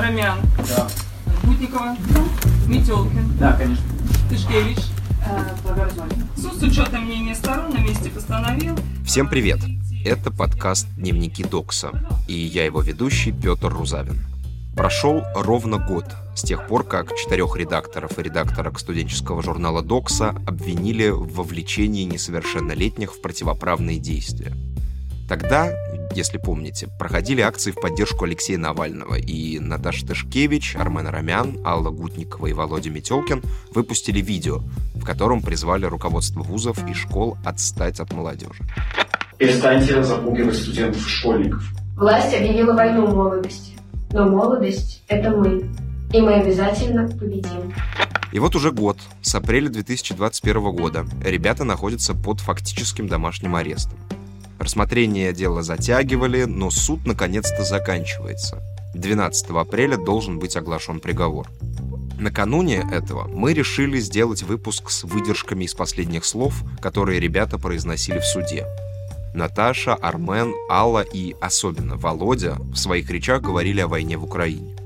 Ромян. Да. Гутникова. Метелкин. Да, конечно. Тышкевич. Благоразумно. Суд с учетом мнения сторон на месте постановил. Всем привет! Это подкаст «Дневники Докса», и я его ведущий Петр Рузавин. Прошел ровно год с тех пор, как четырех редакторов и редакторок студенческого журнала «Докса» обвинили в вовлечении несовершеннолетних в противоправные действия. Тогда, если помните, проходили акции в поддержку Алексея Навального, и Наташа Тышкевич, Армен Рамян, Алла Гутникова и Володя Метелкин выпустили видео, в котором призвали руководство вузов и школ отстать от молодежи. Перестаньте запугивать студентов и школьников. Власть объявила войну молодости. Но молодость – это мы. И мы обязательно победим. И вот уже год, с апреля 2021 года, ребята находятся под фактическим домашним арестом. Рассмотрение дела затягивали, но суд наконец-то заканчивается. 12 апреля должен быть оглашен приговор. Накануне этого мы решили сделать выпуск с выдержками из последних слов, которые ребята произносили в суде. Наташа, Армен, Алла и особенно Володя в своих речах говорили о войне в Украине.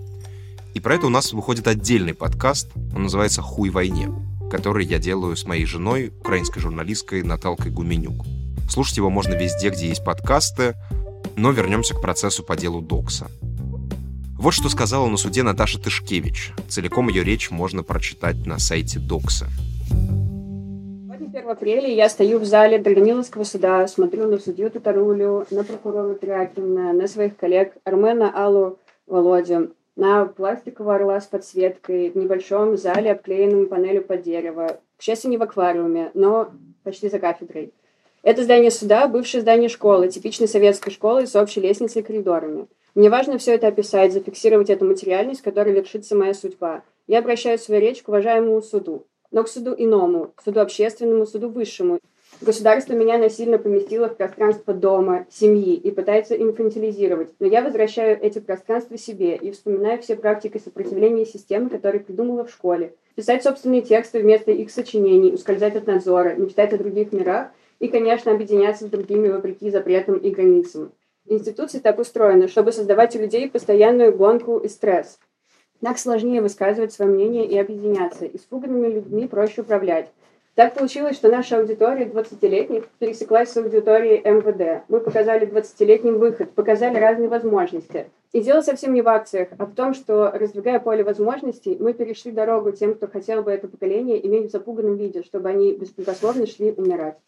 И про это у нас выходит отдельный подкаст, он называется «Хуй войне», который я делаю с моей женой, украинской журналисткой Наталкой Гуменюк. Слушать его можно везде, где есть подкасты, но вернемся к процессу по делу Докса. Вот что сказала на суде Наташа Тышкевич. Целиком ее речь можно прочитать на сайте Докса. Сегодня 1 апреля я стою в зале Драгомиловского суда, смотрю на судью Татарулю, на прокурора Трякина, на своих коллег Армена, Аллу, Володю, на пластикового орла с подсветкой в небольшом зале, обклеенном панелью под дерево. К счастью, не в аквариуме, но почти за кафедрой. Это здание суда, бывшее здание школы, типичной советской школы с общей лестницей и коридорами. Мне важно все это описать, зафиксировать эту материальность, которой вершится моя судьба. Я обращаю свою речь к уважаемому суду, но к суду иному, к суду общественному, суду высшему. Государство меня насильно поместило в пространство дома, семьи и пытается инфантилизировать, но я возвращаю эти пространства себе и вспоминаю все практики сопротивления системы, которые придумала в школе. Писать собственные тексты вместо их сочинений, ускользать от надзора, мечтать о других мирах – и, конечно, объединяться с другими вопреки запретам и границам. Институции так устроены, чтобы создавать у людей постоянную гонку и стресс. Так сложнее высказывать свое мнение и объединяться. Испуганными людьми проще управлять. Так получилось, что наша аудитория 20-летних пересеклась с аудиторией МВД. Мы показали 20-летним выход, показали разные возможности. И дело совсем не в акциях, а в том, что, раздвигая поле возможностей, мы перешли дорогу тем, кто хотел бы это поколение иметь в запуганном виде, чтобы они беспрекословно шли умирать.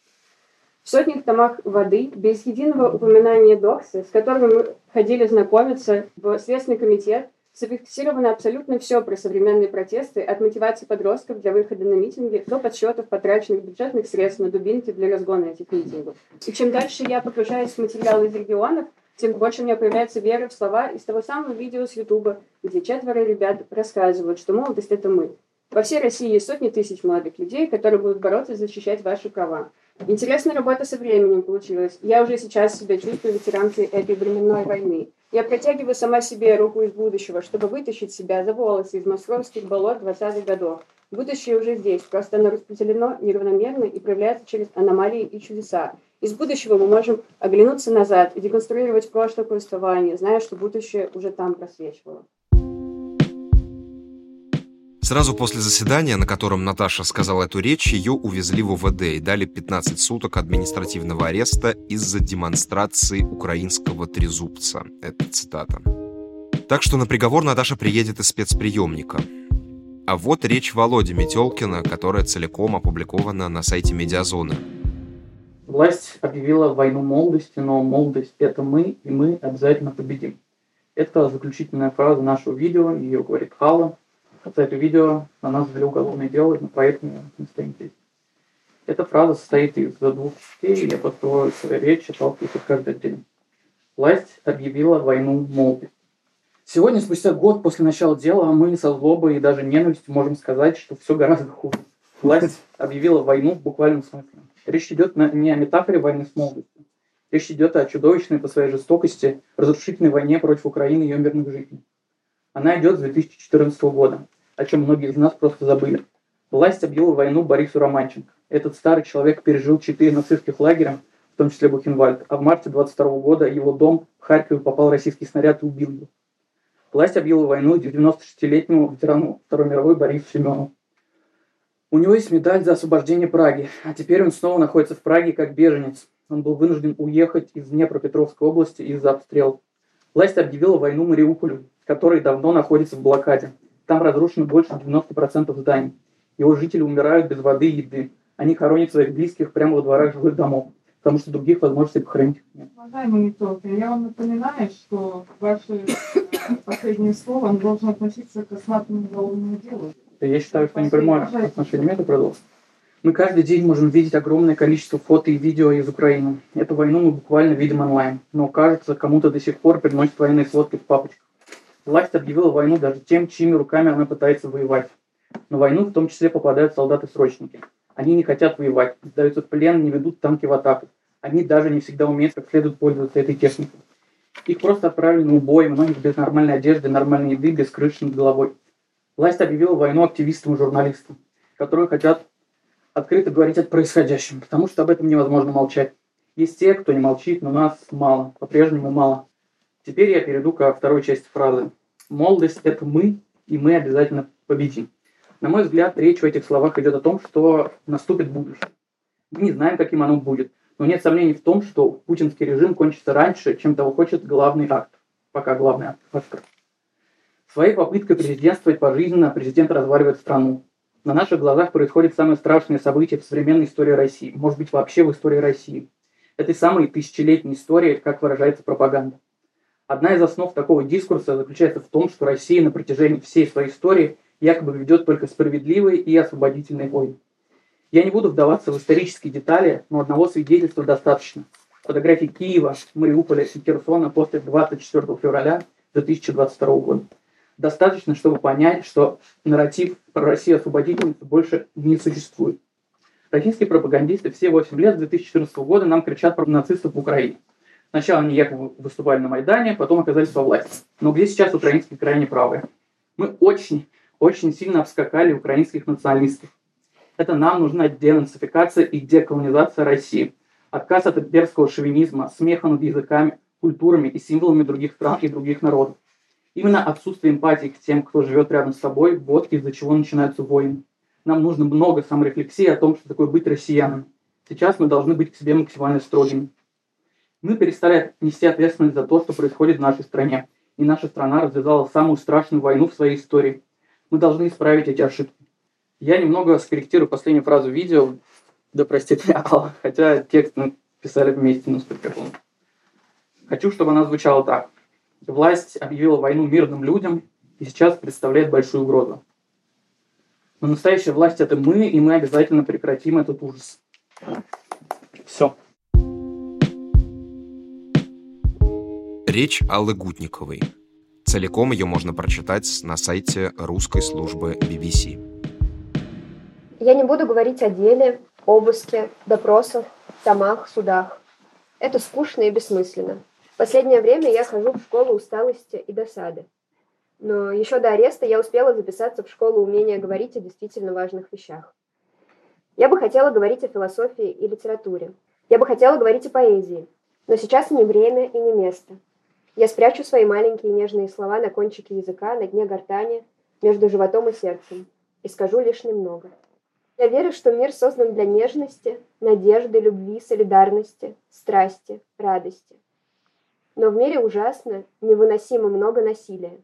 В сотнях томах воды, без единого упоминания Докса, с которым мы ходили знакомиться в Следственный комитет, зафиксировано абсолютно все про современные протесты, от мотивации подростков для выхода на митинги до подсчетов потраченных бюджетных средств на дубинки для разгона этих митингов. И чем дальше я погружаюсь в материалы из регионов, тем больше у меня появляется вера в слова из того самого видео с Ютуба, где четверо ребят рассказывают, что молодость — это мы. Во всей России есть сотни тысяч молодых людей, которые будут бороться и защищать ваши права. Интересная работа со временем получилась. Я уже сейчас себя чувствую ветеранкой этой временной войны. Я протягиваю сама себе руку из будущего, чтобы вытащить себя за волосы из московских болот 20-х годов. Будущее уже здесь, просто оно распределено неравномерно и проявляется через аномалии и чудеса. Из будущего мы можем оглянуться назад и деконструировать прошлое повествование, зная, что будущее уже там просвечивало. Сразу после заседания, на котором Наташа сказала эту речь, ее увезли в УВД и дали 15 суток административного ареста из-за демонстрации украинского трезубца. Это цитата. Так что на приговор Наташа приедет из спецприемника. А вот речь Володи Метелкина, которая целиком опубликована на сайте Медиазоны. Власть объявила войну молодости, но молодость – это мы, и мы обязательно победим. Это заключительная фраза нашего видео, ее говорит Хала, за это видео на нас ввели уголовное дело, но поэтому мы стоим здесь. Эта фраза состоит из двух частей, и я построю свою речь, отталкиваюсь от каждой день. Власть объявила войну молодости. Сегодня, спустя год после начала дела, мы со злобой и даже ненавистью можем сказать, что все гораздо хуже. Власть объявила войну в буквальном смысле. Речь идет не о метафоре войны с молодостью. Речь идет о чудовищной по своей жестокости разрушительной войне против Украины и ее мирных жителей. Она идет с 2014 года о чем многие из нас просто забыли. Власть объявила войну Борису Романченко. Этот старый человек пережил четыре нацистских лагеря, в том числе Бухенвальд, а в марте 22 года его дом в Харькове попал российский снаряд и убил его. Власть объявила войну 96-летнему ветерану Второй мировой Борису Семенову. У него есть медаль за освобождение Праги, а теперь он снова находится в Праге как беженец. Он был вынужден уехать из Днепропетровской области из-за обстрела. Власть объявила войну Мариуполю, который давно находится в блокаде. Там разрушено больше 90% зданий. Его жители умирают без воды и еды. Они хоронят своих близких прямо во дворах жилых домов, потому что других возможностей похоронить нет. Уважаемый Метелкин, я вам напоминаю, что ваше э, последнее слово должно относиться к осматриванию уголовному делу. Я считаю, что не прямое отношение имеет продолжить. Мы каждый день можем видеть огромное количество фото и видео из Украины. Эту войну мы буквально видим онлайн. Но кажется, кому-то до сих пор приносят военные сводки в папочках. Власть объявила войну даже тем, чьими руками она пытается воевать. На войну в том числе попадают солдаты-срочники. Они не хотят воевать, сдаются в плен, не ведут танки в атаку. Они даже не всегда умеют как следует пользоваться этой техникой. Их просто отправили на убой, многих без нормальной одежды, нормальной еды, без крыши над головой. Власть объявила войну активистам и журналистам, которые хотят открыто говорить о происходящем, потому что об этом невозможно молчать. Есть те, кто не молчит, но нас мало, по-прежнему мало. Теперь я перейду ко второй части фразы. Молодость – это мы, и мы обязательно победим. На мой взгляд, речь в этих словах идет о том, что наступит будущее. Мы не знаем, каким оно будет, но нет сомнений в том, что путинский режим кончится раньше, чем того хочет главный акт. Пока главный акт. Оскар. Своей попыткой президентствовать пожизненно президент разваливает страну. На наших глазах происходит самое страшное событие в современной истории России, может быть вообще в истории России. Этой самой тысячелетней истории, как выражается пропаганда. Одна из основ такого дискурса заключается в том, что Россия на протяжении всей своей истории якобы ведет только справедливые и освободительные войны. Я не буду вдаваться в исторические детали, но одного свидетельства достаточно. Фотографии Киева, Мариуполя и Херсона после 24 февраля 2022 года. Достаточно, чтобы понять, что нарратив про Россию освободительницу больше не существует. Российские пропагандисты все 8 лет с 2014 года нам кричат про нацистов в Украине. Сначала они якобы выступали на Майдане, потом оказались во власти. Но где сейчас украинские крайне правые? Мы очень, очень сильно обскакали украинских националистов. Это нам нужна денацификация и деколонизация России. Отказ от имперского шовинизма, смеха над языками, культурами и символами других стран и других народов. Именно отсутствие эмпатии к тем, кто живет рядом с тобой, вот из-за чего начинаются войны. Нам нужно много саморефлексии о том, что такое быть россиянином. Сейчас мы должны быть к себе максимально строгими. Мы перестали нести ответственность за то, что происходит в нашей стране. И наша страна развязала самую страшную войну в своей истории. Мы должны исправить эти ошибки. Я немного скорректирую последнюю фразу видео. Да простит меня Алла, хотя текст мы писали вместе, но с приколом. Хочу, чтобы она звучала так. Власть объявила войну мирным людям и сейчас представляет большую угрозу. Но настоящая власть это мы, и мы обязательно прекратим этот ужас. Все. Речь Аллы Гутниковой. Целиком ее можно прочитать на сайте русской службы BBC. Я не буду говорить о деле, обыске, допросах, томах, судах. Это скучно и бессмысленно. Последнее время я хожу в школу усталости и досады. Но еще до ареста я успела записаться в школу умения говорить о действительно важных вещах. Я бы хотела говорить о философии и литературе. Я бы хотела говорить о поэзии. Но сейчас не время и не место. Я спрячу свои маленькие нежные слова на кончике языка, на дне гортани, между животом и сердцем, и скажу лишь немного. Я верю, что мир создан для нежности, надежды, любви, солидарности, страсти, радости. Но в мире ужасно, невыносимо много насилия.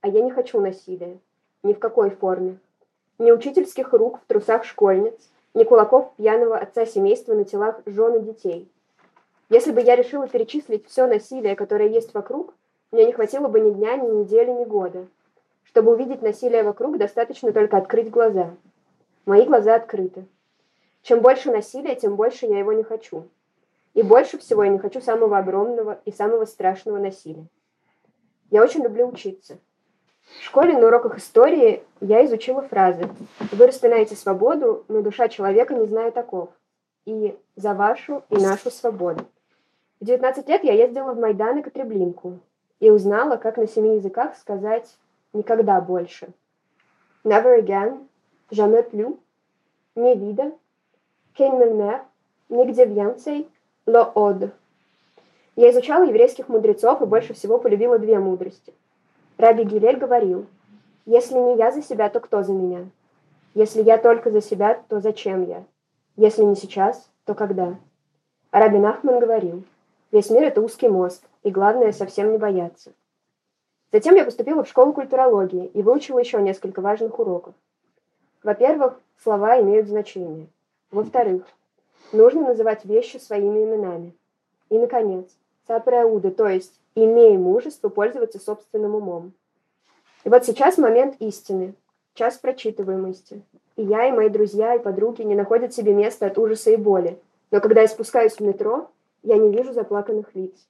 А я не хочу насилия. Ни в какой форме. Ни учительских рук в трусах школьниц, ни кулаков пьяного отца семейства на телах жен и детей – если бы я решила перечислить все насилие, которое есть вокруг, мне не хватило бы ни дня, ни недели, ни года. Чтобы увидеть насилие вокруг, достаточно только открыть глаза. Мои глаза открыты. Чем больше насилия, тем больше я его не хочу. И больше всего я не хочу самого огромного и самого страшного насилия. Я очень люблю учиться. В школе на уроках истории я изучила фразы «Вы распинаете свободу, но душа человека не знает таков» и «За вашу и нашу свободу». В 19 лет я ездила в Майдан и Катреблинку и узнала, как на семи языках сказать «никогда больше». Never again, jamais plus, не вида, кейн нигде więcej, ло од. Я изучала еврейских мудрецов и больше всего полюбила две мудрости. Раби Гилель говорил, «Если не я за себя, то кто за меня? Если я только за себя, то зачем я? Если не сейчас, то когда?» А Раби Нахман говорил, «Весь мир – это узкий мост, и главное – совсем не бояться». Затем я поступила в школу культурологии и выучила еще несколько важных уроков. Во-первых, слова имеют значение. Во-вторых, нужно называть вещи своими именами. И, наконец, сапреауды, то есть имей мужество пользоваться собственным умом. И вот сейчас момент истины, час прочитываемости. И я, и мои друзья, и подруги не находят себе места от ужаса и боли. Но когда я спускаюсь в метро, я не вижу заплаканных лиц.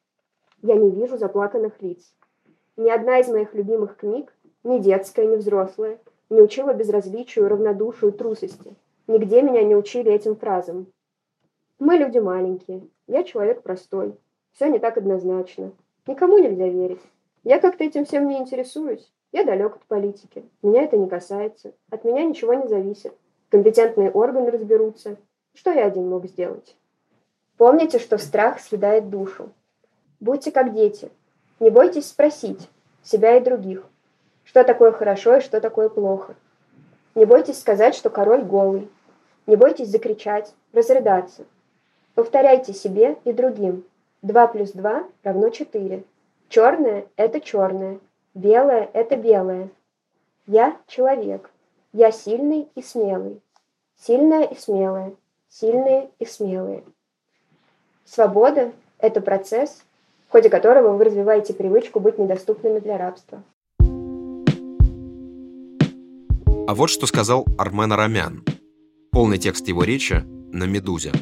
Я не вижу заплаканных лиц. Ни одна из моих любимых книг, ни детская, ни взрослая, не учила безразличию, равнодушию, трусости. Нигде меня не учили этим фразам. Мы люди маленькие, я человек простой. Все не так однозначно. Никому нельзя верить. Я как-то этим всем не интересуюсь. Я далек от политики. Меня это не касается. От меня ничего не зависит. Компетентные органы разберутся. Что я один мог сделать? Помните, что страх съедает душу. Будьте как дети. Не бойтесь спросить себя и других, что такое хорошо и что такое плохо. Не бойтесь сказать, что король голый. Не бойтесь закричать, разрыдаться. Повторяйте себе и другим. 2 плюс 2 равно 4. Черное – это черное. Белое – это белое. Я – человек. Я сильный и смелый. Сильная и смелая. Сильные и смелые. Свобода – это процесс, в ходе которого вы развиваете привычку быть недоступными для рабства. А вот что сказал Армен Арамян. Полный текст его речи на «Медузе».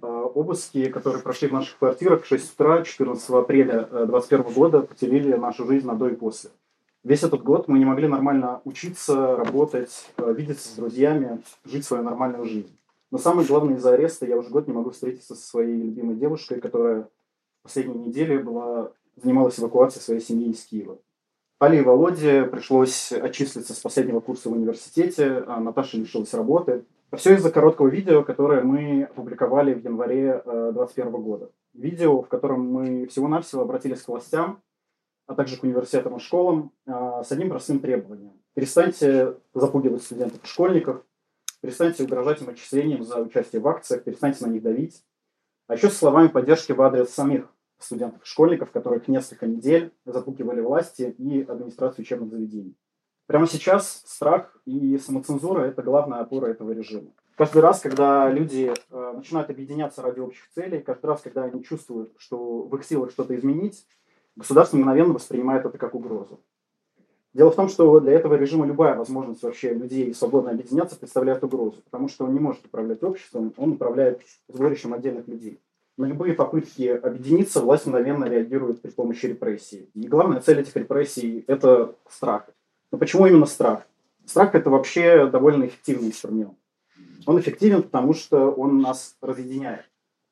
А, Обыски, которые прошли в наших квартирах в 6 утра 14 апреля 2021 года, потеряли нашу жизнь на до и после. Весь этот год мы не могли нормально учиться, работать, э, видеться с друзьями, жить свою нормальную жизнь. Но самое главное, из-за ареста я уже год не могу встретиться со своей любимой девушкой, которая в последние недели была, занималась эвакуацией своей семьи из Киева. Али и Володе пришлось отчислиться с последнего курса в университете, а Наташа лишилась работы. Все из-за короткого видео, которое мы опубликовали в январе 2021 года. Видео, в котором мы всего-навсего обратились к властям, а также к университетам и школам с одним простым требованием. Перестаньте запугивать студентов и школьников, перестаньте угрожать им отчислением за участие в акциях, перестаньте на них давить. А еще с словами поддержки в адрес самих студентов и школьников, которых несколько недель запугивали власти и администрацию учебных заведений. Прямо сейчас страх и самоцензура – это главная опора этого режима. Каждый раз, когда люди э, начинают объединяться ради общих целей, каждый раз, когда они чувствуют, что в их силах что-то изменить, государство мгновенно воспринимает это как угрозу. Дело в том, что для этого режима любая возможность вообще людей свободно объединяться представляет угрозу, потому что он не может управлять обществом, он управляет сборищем отдельных людей. На любые попытки объединиться власть мгновенно реагирует при помощи репрессий. И главная цель этих репрессий – это страх. Но почему именно страх? Страх – это вообще довольно эффективный инструмент. Он эффективен, потому что он нас разъединяет.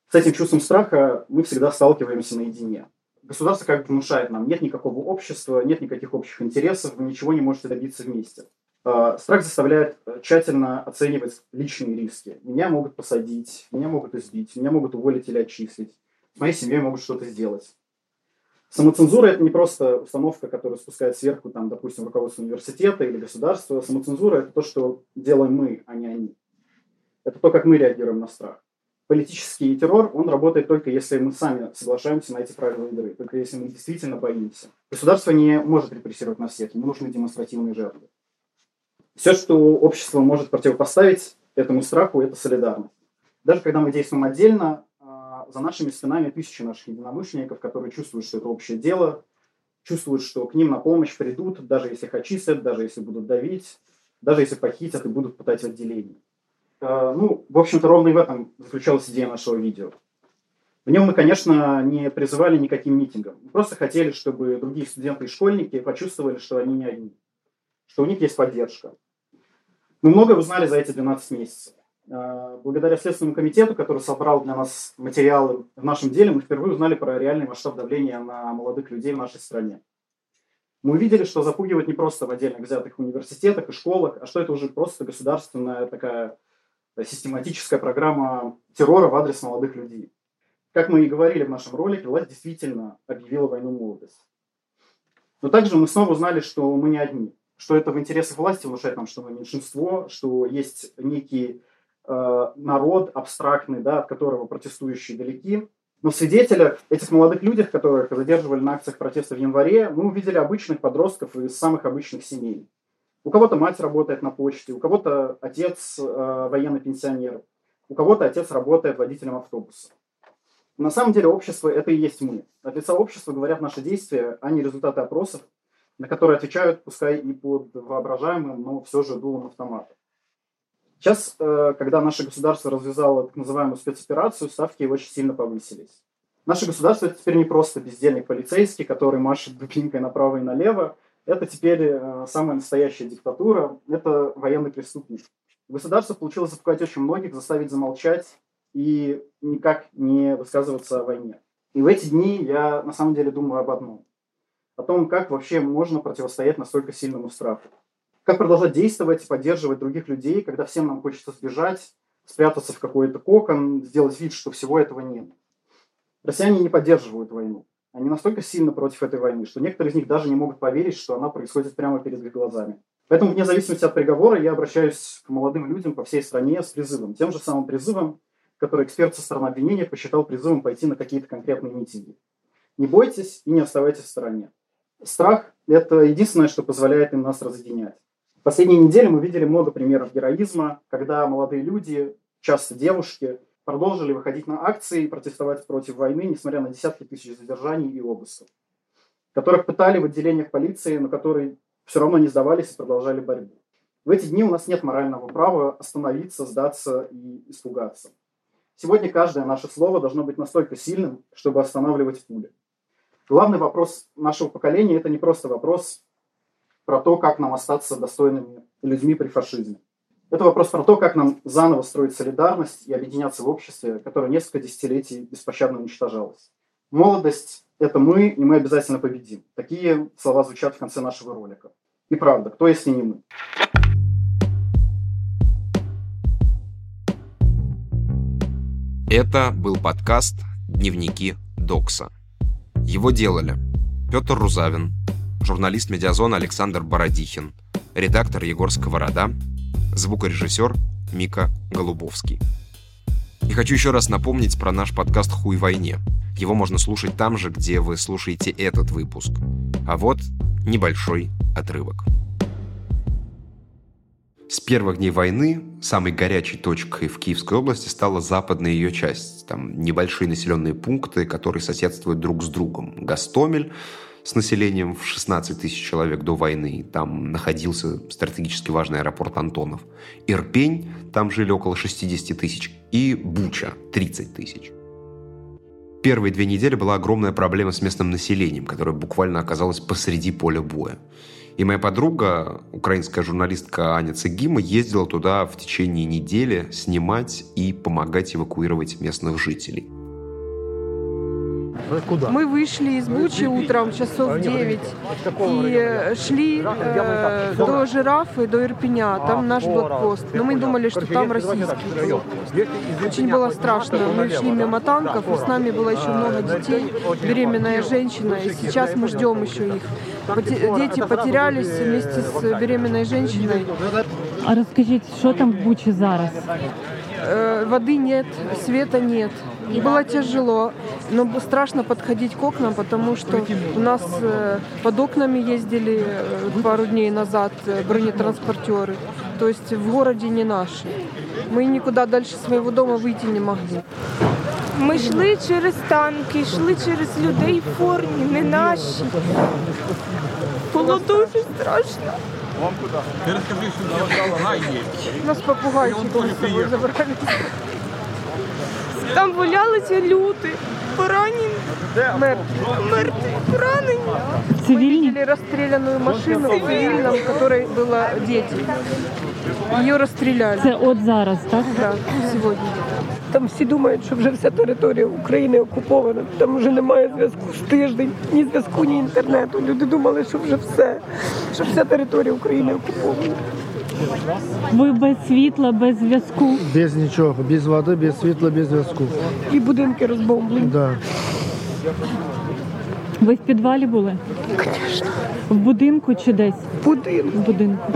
С этим чувством страха мы всегда сталкиваемся наедине. Государство как бы внушает нам, нет никакого общества, нет никаких общих интересов, вы ничего не можете добиться вместе. А, страх заставляет э, тщательно оценивать личные риски. Меня могут посадить, меня могут избить, меня могут уволить или отчислить. С моей семьей могут что-то сделать. Самоцензура – это не просто установка, которая спускает сверху, там, допустим, руководство университета или государства. Самоцензура – это то, что делаем мы, а не они. Это то, как мы реагируем на страх. Политический террор, он работает только если мы сами соглашаемся на эти правила игры, только если мы действительно боимся. Государство не может репрессировать нас всех, ему нужны демонстративные жертвы. Все, что общество может противопоставить этому страху, это солидарность. Даже когда мы действуем отдельно, а, за нашими спинами тысячи наших единомышленников, которые чувствуют, что это общее дело, чувствуют, что к ним на помощь придут, даже если их очистят, даже если будут давить, даже если похитят и будут пытать в отделении. А, ну, в общем-то, ровно и в этом заключалась идея нашего видео. В нем мы, конечно, не призывали никаким митингам. Мы просто хотели, чтобы другие студенты и школьники почувствовали, что они не одни, что у них есть поддержка, мы многое узнали за эти 12 месяцев. А, благодаря Следственному комитету, который собрал для нас материалы в нашем деле, мы впервые узнали про реальный масштаб давления на молодых людей в нашей стране. Мы увидели, что запугивать не просто в отдельно взятых университетах и школах, а что это уже просто государственная такая систематическая программа террора в адрес молодых людей. Как мы и говорили в нашем ролике, власть действительно объявила войну молодости. Но также мы снова узнали, что мы не одни, что это в интересах власти внушать нам, что мы меньшинство, что есть некий э, народ абстрактный, да, от которого протестующие далеки. Но в свидетелях, этих молодых людях, которых задерживали на акциях протеста в январе, мы увидели обычных подростков из самых обычных семей. У кого-то мать работает на почте, у кого-то отец э, военный пенсионер, у кого-то отец работает водителем автобуса. На самом деле общество – это и есть мы. От лица общества говорят наши действия, а не результаты опросов, на которые отвечают, пускай и под воображаемым, но все же дулом автомата. Сейчас, э, когда наше государство развязало так называемую спецоперацию, ставки очень сильно повысились. Наше государство – это теперь не просто бездельник полицейский, который машет дубинкой направо и налево. Это теперь э, самая настоящая диктатура, это военный преступник. Государство получилось запугать очень многих, заставить замолчать и никак не высказываться о войне. И в эти дни я на самом деле думаю об одном. О том, как вообще можно противостоять настолько сильному страху. Как продолжать действовать и поддерживать других людей, когда всем нам хочется сбежать, спрятаться в какой-то кокон, сделать вид, что всего этого нет. Россияне не поддерживают войну. Они настолько сильно против этой войны, что некоторые из них даже не могут поверить, что она происходит прямо перед их глазами. Поэтому, вне зависимости от приговора, я обращаюсь к молодым людям по всей стране с призывом. Тем же самым призывом, который эксперт со стороны обвинения посчитал призывом пойти на какие-то конкретные митинги. Не бойтесь и не оставайтесь в стороне. Страх – это единственное, что позволяет им нас разъединять. В последние недели мы видели много примеров героизма, когда молодые люди, часто девушки, продолжили выходить на акции и протестовать против войны, несмотря на десятки тысяч задержаний и обысков, которых пытали в отделениях полиции, но которые все равно не сдавались и продолжали борьбу. В эти дни у нас нет морального права остановиться, сдаться и испугаться. Сегодня каждое наше слово должно быть настолько сильным, чтобы останавливать пули. Главный вопрос нашего поколения – это не просто вопрос про то, как нам остаться достойными людьми при фашизме. Это вопрос про то, как нам заново строить солидарность и объединяться в обществе, которое несколько десятилетий беспощадно уничтожалось. Молодость – это мы, и мы обязательно победим. Такие слова звучат в конце нашего ролика. И правда, кто если не мы? Это был подкаст «Дневники Докса». Его делали Петр Рузавин, журналист «Медиазона» Александр Бородихин, редактор Егор Сковорода, звукорежиссер Мика Голубовский. И хочу еще раз напомнить про наш подкаст «Хуй войне». Его можно слушать там же, где вы слушаете этот выпуск. А вот небольшой отрывок. С первых дней войны самой горячей точкой в Киевской области стала западная ее часть. Там небольшие населенные пункты, которые соседствуют друг с другом. Гастомель с населением в 16 тысяч человек до войны. Там находился стратегически важный аэропорт Антонов. Ирпень, там жили около 60 тысяч. И Буча, 30 тысяч. Первые две недели была огромная проблема с местным населением, которое буквально оказалось посреди поля боя. И моя подруга, украинская журналистка Аня Цегима, ездила туда в течение недели снимать и помогать эвакуировать местных жителей. Куда? Мы вышли из Бучи утром, часов 9, и шли э, до Жирафы, до Ирпеня, там наш блокпост. Но мы думали, что там российский. Очень было страшно. Мы шли мимо танков, и с нами было еще много детей, беременная женщина, и сейчас мы ждем еще их. Дети потерялись вместе с беременной женщиной. А расскажите, что там в Буче зараз? Э, воды нет, света нет. Было тяжело, но страшно подходить к окнам, потому что у нас э, под окнами ездили э, пару дней назад бронетранспортеры. То есть в городе не наши. Мы никуда дальше своего дома выйти не могли. Ми йшли через танки, йшли через людей в формі, не наші. Було дуже страшно. Вам куди? Ти розкажи, що я є. Нас попугайчик з забрали. Там валялися люди, поранені, мертві, мертві, поранені. Цивильні? Видели расстрелянную машину в цивильном, в которой было дети. Ее расстреляли. Це от зараз, так? Да, сьогодні. Там всі думають, що вже вся територія України окупована. Там вже немає зв'язку з тиждень, ні зв'язку, ні інтернету. Люди думали, що вже все, що вся територія України окупована. Ви без світла, без зв'язку? Без нічого, без води, без світла, без зв'язку. І будинки розбомблені. Да. Ви в підвалі були? Звісно. В будинку чи десь? В будинку.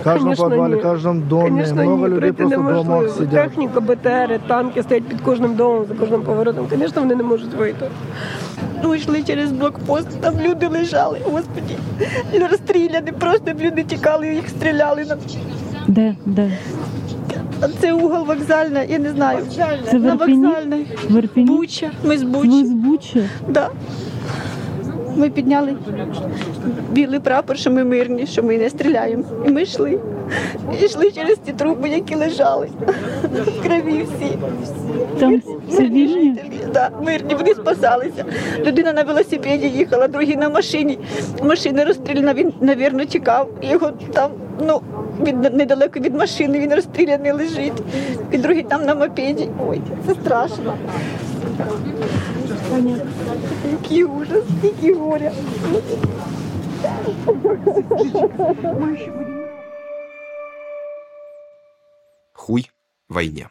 В каждом Конечно, подвале, ні. в каждом доме. Звісно, Много ні, людей пройти просто в домах неможливо. сидят. Техніка, БТРи, танки стоять під кожним домом, за кожним поворотом. Звісно, вони не можуть вийти. Ну, йшли через блокпост, там люди лежали, господі, розстріляні, просто люди тікали, їх стріляли. Де? Де? А Це угол вокзальний, я не знаю. Це на Ірпені? вокзальний. Буча. Ми з Ви Бучі. з Бучі? Да. Ми підняли білий прапор, що ми мирні, що ми не стріляємо. І ми йшли. І йшли через ті труби, які лежали. В крові всі. Там цивільні? Да, мирні, вони спасалися. Людина на велосипеді їхала, другий на машині. Машина розстріляна, він, навірно, тікав. Його там, ну, від, недалеко від машини, він розстріляний лежить. І другий там на мопеді. Ой, це страшно. Який ужас, який горя. Хуй войне.